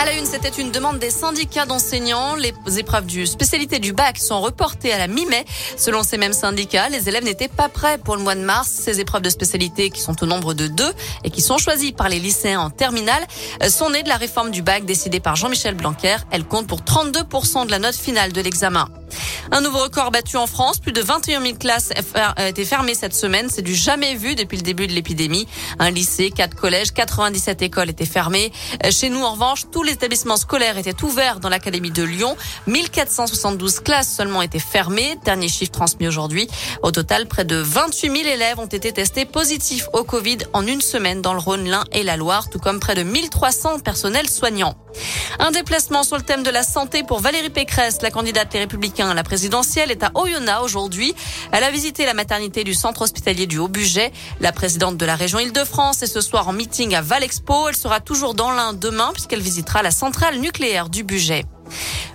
À la une, c'était une demande des syndicats d'enseignants. Les épreuves du spécialité du bac sont reportées à la mi-mai. Selon ces mêmes syndicats, les élèves n'étaient pas prêts pour le mois de mars. Ces épreuves de spécialité, qui sont au nombre de deux et qui sont choisies par les lycéens en terminale, sont nées de la réforme du bac décidée par Jean-Michel Blanquer. Elles comptent pour 32% de la note finale de l'examen. Un nouveau record battu en France. Plus de 21 000 classes étaient fermées cette semaine. C'est du jamais vu depuis le début de l'épidémie. Un lycée, quatre collèges, 97 écoles étaient fermées. Chez nous, en revanche, tous les établissements scolaires étaient ouverts dans l'académie de Lyon. 1472 classes seulement étaient fermées. Dernier chiffre transmis aujourd'hui. Au total, près de 28 000 élèves ont été testés positifs au Covid en une semaine dans le Rhône, l'Ain et la Loire, tout comme près de 1300 personnels soignants. Un déplacement sur le thème de la santé pour Valérie Pécresse, la candidate des Républicains à la présidentielle, est à Oyonnax aujourd'hui. Elle a visité la maternité du centre hospitalier du Haut-Buget. La présidente de la région Île-de-France est ce soir en meeting à Val Expo. Elle sera toujours dans l'un demain puisqu'elle visitera la centrale nucléaire du Buget.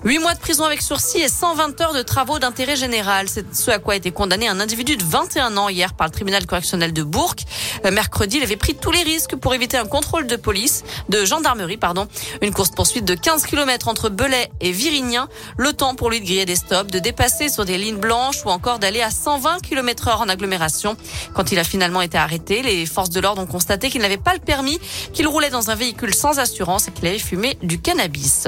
8 mois de prison avec sursis et 120 heures de travaux d'intérêt général. C'est ce à quoi a été condamné un individu de 21 ans hier par le tribunal correctionnel de Bourg. Euh, mercredi, il avait pris tous les risques pour éviter un contrôle de police, de gendarmerie, pardon. Une course poursuite de 15 km entre Belay et Virignan. Le temps pour lui de griller des stops, de dépasser sur des lignes blanches ou encore d'aller à 120 km heure en agglomération. Quand il a finalement été arrêté, les forces de l'ordre ont constaté qu'il n'avait pas le permis, qu'il roulait dans un véhicule sans assurance et qu'il avait fumé du cannabis.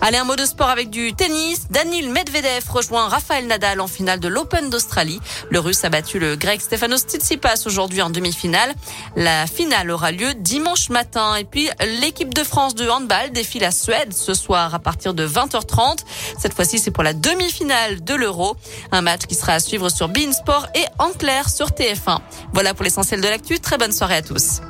Allez, un mot de sport avec du tennis. Daniil Medvedev rejoint Rafael Nadal en finale de l'Open d'Australie. Le Russe a battu le Grec Stefanos Tsitsipas aujourd'hui en demi-finale. La finale aura lieu dimanche matin. Et puis, l'équipe de France de handball défile la Suède ce soir à partir de 20h30. Cette fois-ci, c'est pour la demi-finale de l'Euro. Un match qui sera à suivre sur Beansport et en clair sur TF1. Voilà pour l'essentiel de l'actu. Très bonne soirée à tous.